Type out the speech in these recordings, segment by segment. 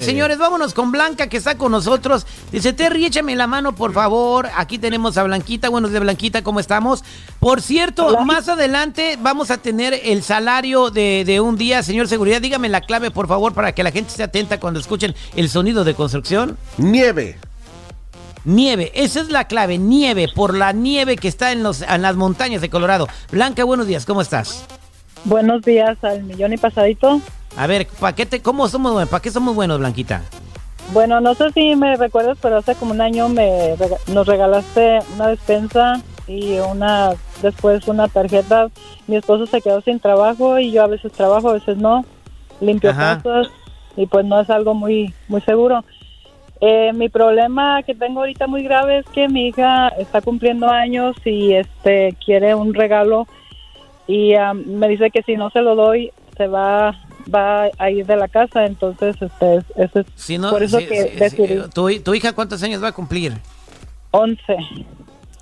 Señores, vámonos con Blanca que está con nosotros. Dice, Terry, échame la mano, por favor. Aquí tenemos a Blanquita. Buenos de Blanquita, ¿cómo estamos? Por cierto, más adelante vamos a tener el salario de, de, un día. Señor Seguridad, dígame la clave, por favor, para que la gente esté atenta cuando escuchen el sonido de construcción. Nieve. Nieve, esa es la clave, nieve, por la nieve que está en, los, en las montañas de Colorado. Blanca, buenos días, ¿cómo estás? Buenos días al millón y pasadito. A ver, ¿para qué, te, cómo somos, ¿para qué somos buenos, Blanquita? Bueno, no sé si me recuerdas, pero hace como un año me nos regalaste una despensa y una después una tarjeta. Mi esposo se quedó sin trabajo y yo a veces trabajo, a veces no. Limpio casas y pues no es algo muy muy seguro. Eh, mi problema que tengo ahorita muy grave es que mi hija está cumpliendo años y este quiere un regalo y me dice que si no se lo doy se va va a ir de la casa, entonces este es, por eso que decidí. ¿Tu, hija cuántos años va a cumplir? Once.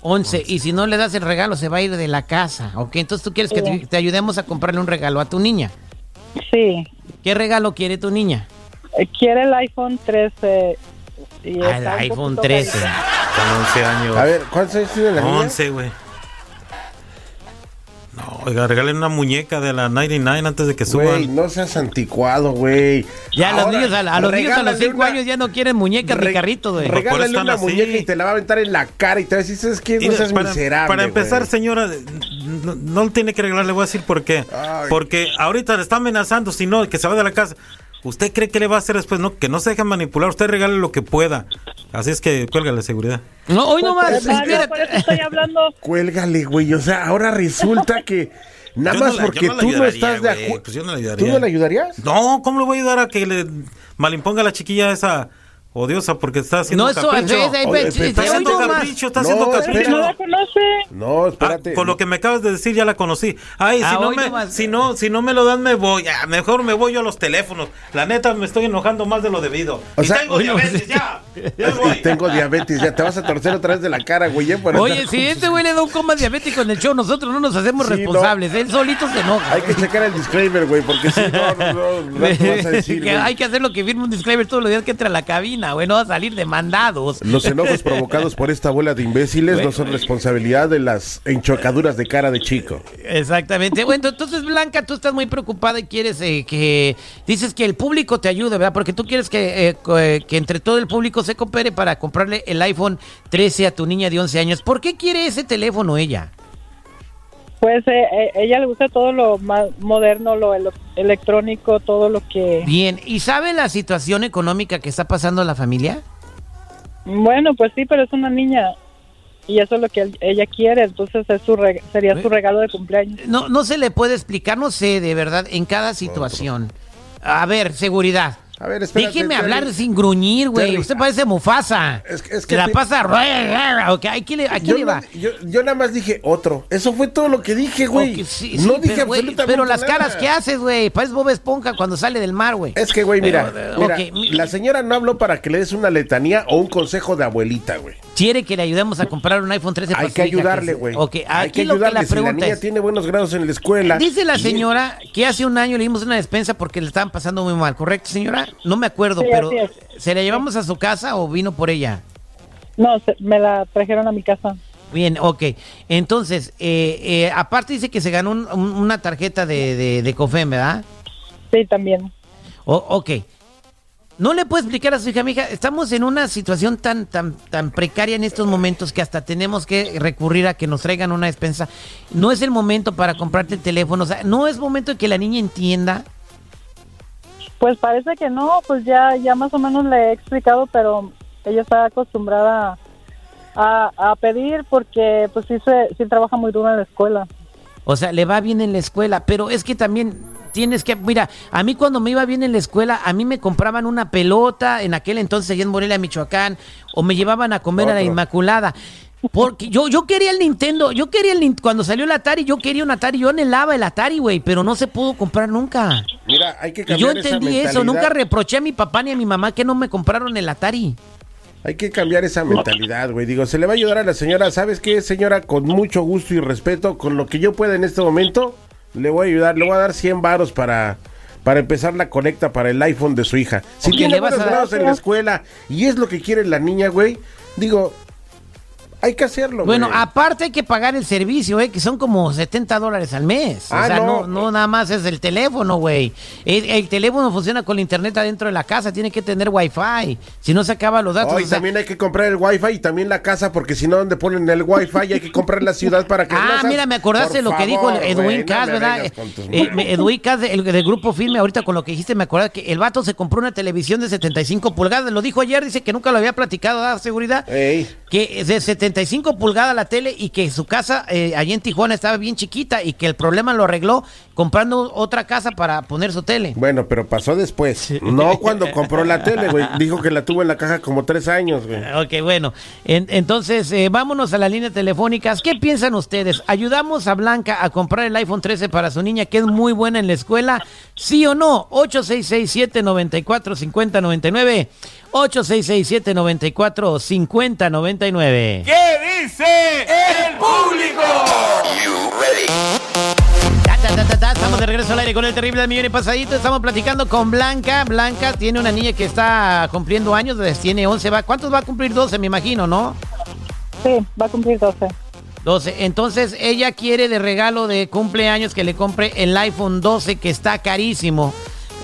Once, y si no le das el regalo se va a ir de la casa, ¿ok? Entonces tú quieres que te, ayudemos a comprarle un regalo a tu niña. Sí. ¿Qué regalo quiere tu niña? Eh, quiere el iPhone 13. Y ah, el iPhone 13. Con 11 años. A ver, ¿cuántos años tiene la niña? 11, güey. No, oiga, regalen una muñeca de la 99 antes de que suban. Güey, no seas anticuado, güey. Ya los niños, a, los niños a los 5 años ya no quieren muñecas ni carritos, güey. Regálale una muñeca y te la va a aventar en la cara y te va a decir, ¿sabes qué? No seas para, miserable, Para empezar, señora, no, no, tiene que regalar, le voy a decir por qué. Porque ahorita le está amenazando, si no, que se va de la casa. ¿Usted cree que le va a hacer después? No, que no se deje manipular. Usted regale lo que pueda. Así es que cuélgale seguridad. No, hoy no más. estoy hablando. Cuélgale, güey. O sea, ahora resulta que nada más porque tú no estás de acuerdo. Pues yo no le ayudaría. ¿Tú no le ayudarías? No, ¿cómo le voy a ayudar a que le malimponga a la chiquilla esa odiosa porque está haciendo no, capricho. Eso, es, está haciendo capricho, está haciendo no, capricho. No la conoce. No, espérate. Ah, con lo que me acabas de decir ya la conocí. Ay, ah, si, no me, si, no, si no me lo dan me voy. Ah, mejor me voy yo a los teléfonos. La neta me estoy enojando más de lo debido. O y sea, tengo diabetes ya. Tengo diabetes ya. Te vas a torcer otra vez de la cara, güey. Oye, si este güey le da un coma diabético en el show, nosotros no nos hacemos responsables. Él solito se enoja. Hay que checar el disclaimer, güey, porque si no, no, no, vas a decir. hay que hacer lo que firme un disclaimer todos los días que entra a la cabina, güey. No va a salir demandados. Los enojos provocados por esta bola de imbéciles no son responsabilidad de las enchocaduras de cara de chico. Exactamente. Bueno, entonces, Blanca, tú estás muy preocupada y quieres eh, que. Dices que el público te ayude, ¿verdad? Porque tú quieres que, eh, eh, que entre todo el público se coopere para comprarle el iPhone 13 a tu niña de 11 años. ¿Por qué quiere ese teléfono ella? Pues ella le gusta todo lo más moderno, lo electrónico, todo lo que... Bien, ¿y sabe la situación económica que está pasando la familia? Bueno, pues sí, pero es una niña y eso es lo que ella quiere, entonces es su sería su regalo de cumpleaños. No, no se le puede explicar, no sé, de verdad, en cada situación. A ver, seguridad. A ver, espérate, Déjeme hablar sin gruñir, güey. Usted parece Mufasa. Es, es que. Se la pasa. Okay, aquí le, aquí le va. yo, yo, nada más dije otro. Eso fue todo lo que dije, güey. no sí, dije pero, absolutamente Pero las caras que haces, güey. Parece Bob Esponja cuando sale del mar, güey. Es que, güey, mira. mira la señora no habló para que le des una letanía o un consejo de abuelita, güey. Quiere que le ayudemos a comprar un iPhone 13 Hay que ayudarle, güey. Okay, Hay que ayudarle. si la niña tiene buenos grados en la escuela. Dice la señora que hace un año le dimos una despensa porque le estaban pasando muy mal, ¿correcto, señora? No me acuerdo pero ¿se la llevamos a su casa o vino por ella? No, me la trajeron a mi casa. Bien, ok. Entonces, eh, eh, aparte dice que se ganó una tarjeta de, de, de COFEM, ¿verdad? Sí, también. ok. No le puedo explicar a su hija, mija, estamos en una situación tan, tan, tan precaria en estos momentos que hasta tenemos que recurrir a que nos traigan una despensa. No es el momento para comprarte el teléfono, o sea, no es momento de que la niña entienda pues parece que no, pues ya, ya más o menos le he explicado, pero ella está acostumbrada a, pedir porque pues sí, se, sí trabaja muy duro en la escuela. O sea, le va bien en la escuela, pero es que también tienes que, mira, a mí cuando me iba bien en la escuela, a mí me compraban una pelota, en aquel entonces allá en Morelia, Michoacán, o me llevaban a comer a la Inmaculada. Porque yo, yo quería el Nintendo, yo quería el cuando salió el Atari, yo quería un Atari, yo anhelaba el Atari, güey, pero no se pudo comprar nunca. Mira, hay que cambiar Yo entendí eso, nunca reproché a mi papá ni a mi mamá que no me compraron el Atari. Hay que cambiar esa mentalidad, güey. Digo, se le va a ayudar a la señora. ¿Sabes qué, señora? Con mucho gusto y respeto, con lo que yo pueda en este momento, le voy a ayudar. Le voy a dar 100 varos para para empezar la conecta para el iPhone de su hija. Si tiene buenos grados en la escuela y es lo que quiere la niña, güey, digo, hay que hacerlo, Bueno, güey. aparte hay que pagar el servicio, eh, que son como 70 dólares al mes. Ah, o sea, no. no, no nada más es el teléfono, güey. El, el teléfono funciona con la internet adentro de la casa, tiene que tener wifi. Si no se acaban los datos. Oh, y o sea- también hay que comprar el wifi y también la casa, porque si no, donde ponen el wifi hay que comprar la ciudad para que... Ah, mira, me acordaste lo que dijo favor, Edwin güey, no Cass, ¿verdad? Eh, Edwin Cass del, del grupo Filme, ahorita con lo que dijiste, me acordé que el vato se compró una televisión de 75 pulgadas. Lo dijo ayer, dice que nunca lo había platicado, ¿da seguridad? Ey. Que es de 75 pulgadas la tele y que su casa eh, allí en Tijuana estaba bien chiquita y que el problema lo arregló comprando otra casa para poner su tele. Bueno, pero pasó después. No cuando compró la tele, güey. Dijo que la tuvo en la caja como tres años, güey. Ok, bueno. En- entonces, eh, vámonos a las líneas telefónicas. ¿Qué piensan ustedes? ¿Ayudamos a Blanca a comprar el iPhone 13 para su niña que es muy buena en la escuela? ¿Sí o no? 8667-945099. 8667-945099. ¿Qué dice el público? Ta, ta, ta, ta, ta, Estamos de regreso al aire con el terrible del millón y pasadito. Estamos platicando con Blanca. Blanca tiene una niña que está cumpliendo años, tiene 11. Va, ¿Cuántos va a cumplir? 12, me imagino, ¿no? Sí, va a cumplir 12. 12. Entonces ella quiere de regalo de cumpleaños que le compre el iPhone 12 que está carísimo.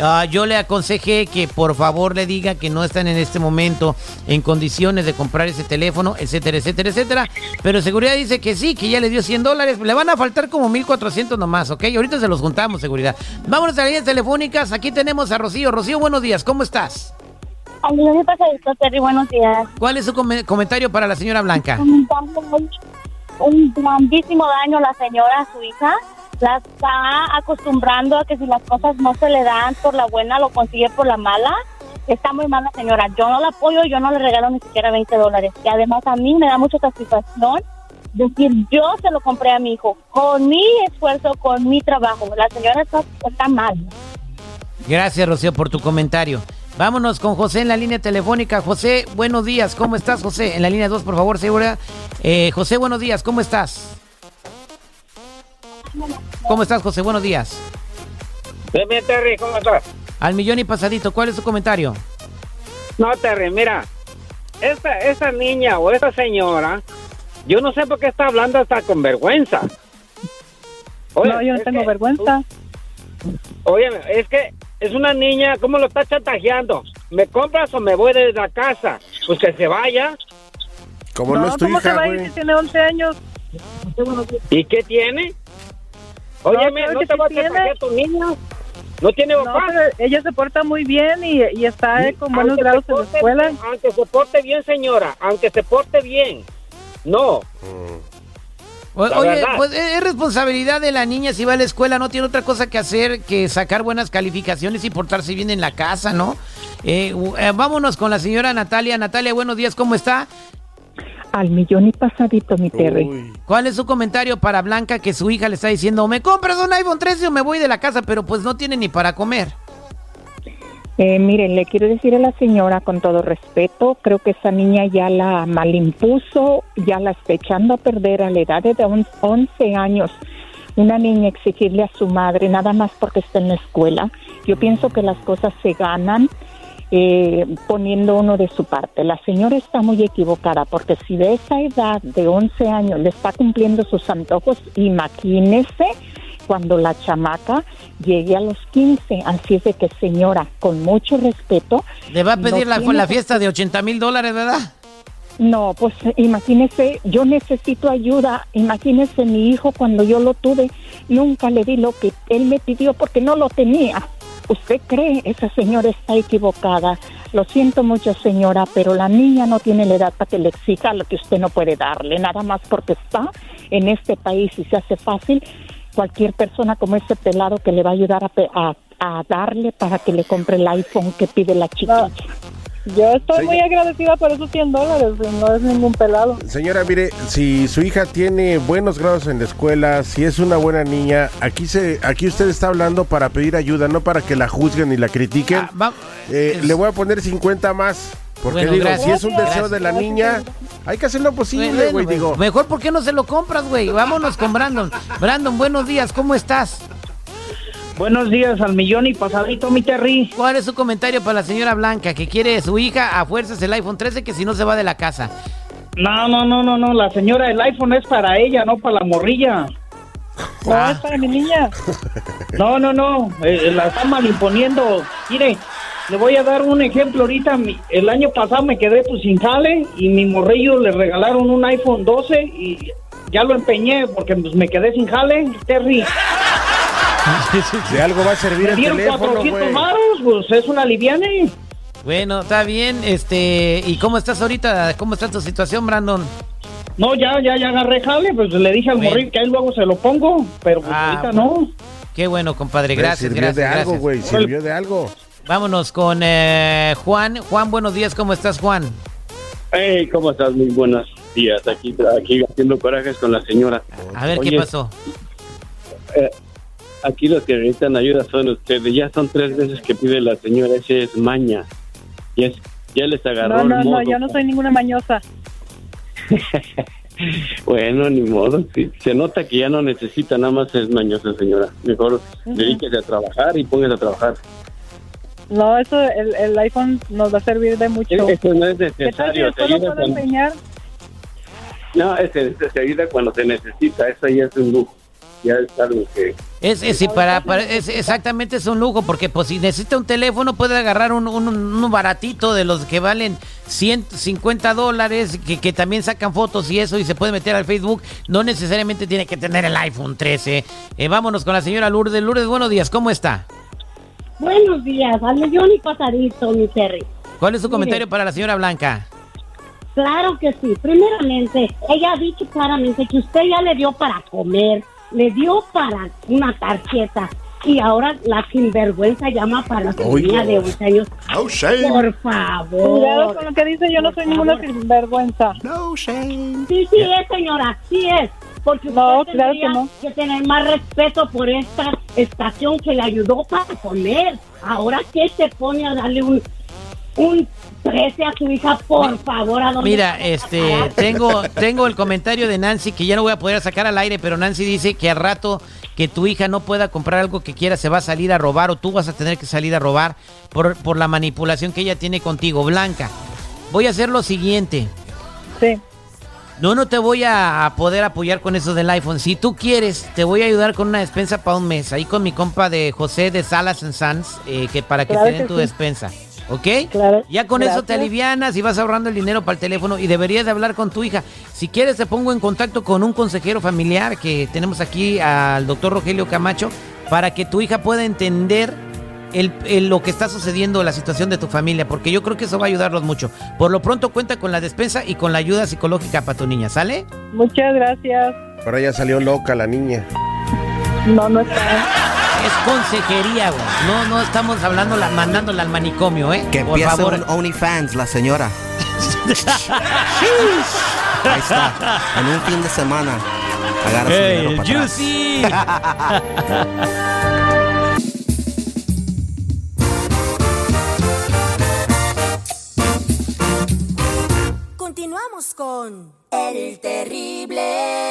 Ah, yo le aconsejé que por favor le diga que no están en este momento en condiciones de comprar ese teléfono, etcétera, etcétera, etcétera. Pero seguridad dice que sí, que ya le dio 100 dólares. Le van a faltar como 1400 nomás, ¿ok? Ahorita se los juntamos, seguridad. Vámonos a las líneas telefónicas. Aquí tenemos a Rocío. Rocío, buenos días. ¿Cómo estás? Terry, buenos días. ¿Cuál es su come- comentario para la señora Blanca? Un grandísimo daño a la señora, a su hija. La está acostumbrando a que si las cosas no se le dan por la buena, lo consigue por la mala. Está muy mala, señora. Yo no la apoyo, yo no le regalo ni siquiera 20 dólares. Y además a mí me da mucha satisfacción decir, yo se lo compré a mi hijo, con mi esfuerzo, con mi trabajo. La señora está, mal. Gracias, Rocío, por tu comentario. Vámonos con José en la línea telefónica. José, buenos días. ¿Cómo estás, José? En la línea 2, por favor, segura. Eh, José, buenos días. ¿Cómo estás? ¿Cómo estás, José? Buenos días. Bien, bien, Terry, ¿cómo estás? Al millón y pasadito, ¿cuál es tu comentario? No, Terry, mira, esta, esa niña o esa señora, yo no sé por qué está hablando hasta con vergüenza. Oye, no, yo no tengo que- vergüenza. Oye, es que es una niña, ¿cómo lo está chantajeando? ¿Me compras o me voy de la casa? Pues que se vaya. Como no, es tu ¿cómo se va a ir si tiene 11 años? ¿Y qué tiene? Oye, No, ¿no, claro que te sí va a tiene. chantajear tu niña? ¿No tiene papá? ella se porta muy bien y, y está eh, con buenos grados en la escuela. Aunque se porte bien, señora, aunque se porte bien. No, O- Oye, verdad. pues es es responsabilidad de la niña si va a la escuela, no tiene otra cosa que hacer que sacar buenas calificaciones y portarse bien en la casa, ¿no? Eh, eh, vámonos con la señora Natalia. Natalia, buenos días, ¿cómo está? Al millón y pasadito, mi Terry. Uy. ¿Cuál es su comentario para Blanca que su hija le está diciendo, me compras un iPhone 13 o me voy de la casa, pero pues no tiene ni para comer? Eh, miren, le quiero decir a la señora con todo respeto, creo que esa niña ya la malimpuso, ya la está echando a perder a la edad de on- 11 años. Una niña exigirle a su madre nada más porque está en la escuela. Yo pienso que las cosas se ganan eh, poniendo uno de su parte. La señora está muy equivocada porque si de esa edad de 11 años le está cumpliendo sus antojos, imagínese cuando la chamaca llegue a los 15. Así es de que, señora, con mucho respeto. Le va a pedir no la, tiene la fiesta de 80 mil dólares, ¿verdad? No, pues imagínese, yo necesito ayuda. Imagínese mi hijo cuando yo lo tuve, nunca le di lo que él me pidió porque no lo tenía. ¿Usted cree? Esa señora está equivocada. Lo siento mucho, señora, pero la niña no tiene la edad para que le exija lo que usted no puede darle, nada más porque está en este país y se hace fácil. Cualquier persona como ese pelado que le va a ayudar a, a- a darle para que le compre el iPhone que pide la chiquilla. Yo estoy muy agradecida por esos 100 dólares, no es ningún pelado. Señora, mire, si su hija tiene buenos grados en la escuela, si es una buena niña, aquí se, aquí usted está hablando para pedir ayuda, no para que la juzguen y la critiquen. Ah, va- Eh, es- le voy a poner 50 más. Porque Bueno, digo, gracias. si es un deseo Gracias. de la niña, hay que hacer lo posible, Bueno, güey. Digo, Mejor, ¿por qué no se lo compras, güey? Vámonos con Brandon. Brandon, buenos días, ¿cómo estás? Buenos días al millón y pasadito, mi Terry. ¿Cuál es su comentario para la señora Blanca que quiere su hija a fuerzas el iPhone 13 que si no se va de la casa? No, no, no, no, no. La señora, el iPhone es para ella, no para la morrilla. No, es para mi niña. No, no, no. eh, la está mal imponiendo. Mire, le voy a dar un ejemplo ahorita. El año pasado me quedé pues sin jale y mi morrillo le regalaron un iPhone 12 y ya lo empeñé porque pues, me quedé sin jale, Terry. De algo va a servir Me el dieron teléfono, 400 güey. varos, pues es una liviane. Bueno, está bien, este, ¿y cómo estás ahorita? ¿Cómo está tu situación, Brandon? No, ya, ya, ya agarré jale, pues le dije al morrillo que ahí luego se lo pongo, pero pues Ah, ahorita no. Qué bueno, compadre, Güey, gracias, Sirvió gracias, de algo, gracias. güey. Sirvió de algo. Vámonos con eh, Juan. Juan, buenos días, ¿cómo estás, Juan? Hey, ¿cómo estás? Muy buenos días. Aquí, aquí haciendo corajes con la señora. A ver, ¿qué Oye, pasó? eh, aquí los que necesitan ayuda son ustedes. Ya son tres veces que pide la señora. Ese es maña. Ya, es- ya les agarró No, no, el no, modo. yo no soy ninguna mañosa. Bueno, ni modo. sí. Se nota que ya no necesita, nada más es mañosa, señora. Mejor dedíquese a trabajar y póngase a trabajar. No, eso, el, el iPhone nos va a servir de mucho. Eso no es ¿Qué tal necesario. Te ayuda cuando, no, ese se ayuda cuando se necesita. Eso ya es un lujo. Ya es algo que... Es, es, sí, para, para- es- exactamente es un lujo, porque pues si necesita un teléfono puede agarrar un, un, un baratito de los que valen 150 dólares, que, que también sacan fotos y eso, y se puede meter al Facebook. No necesariamente tiene que tener el iPhone 13. Eh, vámonos con la señora Lourdes. Lourdes, buenos días, ¿cómo está? Buenos días, al millón y pasadito, mi Terry. ¿Cuál es su Mire. comentario para la señora Blanca? Claro que sí. Primeramente, ella ha dicho claramente que usted ya le dio para comer, le dio para una tarjeta y ahora la sinvergüenza llama para su Oiga. niña de 11 años. Por favor. Cuidado con lo que dice, yo no soy ninguna sinvergüenza. No shame. Sí, sí es, señora, sí es. Porque usted No, claro tendría que no. que tener más respeto por esta estación que le ayudó para comer. Ahora que se pone a darle un, un 13 a su hija, por favor, a Mira, este, tengo, tengo el comentario de Nancy que ya no voy a poder sacar al aire, pero Nancy dice que al rato que tu hija no pueda comprar algo que quiera se va a salir a robar o tú vas a tener que salir a robar por, por la manipulación que ella tiene contigo. Blanca, voy a hacer lo siguiente. Sí. No, no te voy a poder apoyar con eso del iPhone. Si tú quieres, te voy a ayudar con una despensa para un mes. Ahí con mi compa de José de Salas and Sons, eh, que para que Claro te den tu sí. despensa. ¿Ok? Claro. Ya con eso te alivianas y vas ahorrando el dinero para el teléfono y deberías de hablar con tu hija. Si quieres te pongo en contacto con un consejero familiar que tenemos aquí al doctor Rogelio Camacho para que tu hija pueda entender el, el- lo que está sucediendo, la situación de tu familia, porque yo creo que eso va a ayudarlos mucho. Por lo pronto cuenta con la despensa y con la ayuda psicológica para tu niña, ¿sale? Muchas gracias. Ahora ya salió loca la niña. No, no está. Es consejería, güey. No, no estamos hablando, la, mandándola al manicomio, ¿eh? Que Por empiece favor. un OnlyFans, la señora. Ahí está. En un fin de semana. Agarra su Hey, dinero para atrás. Juicy. Continuamos con El Terrible.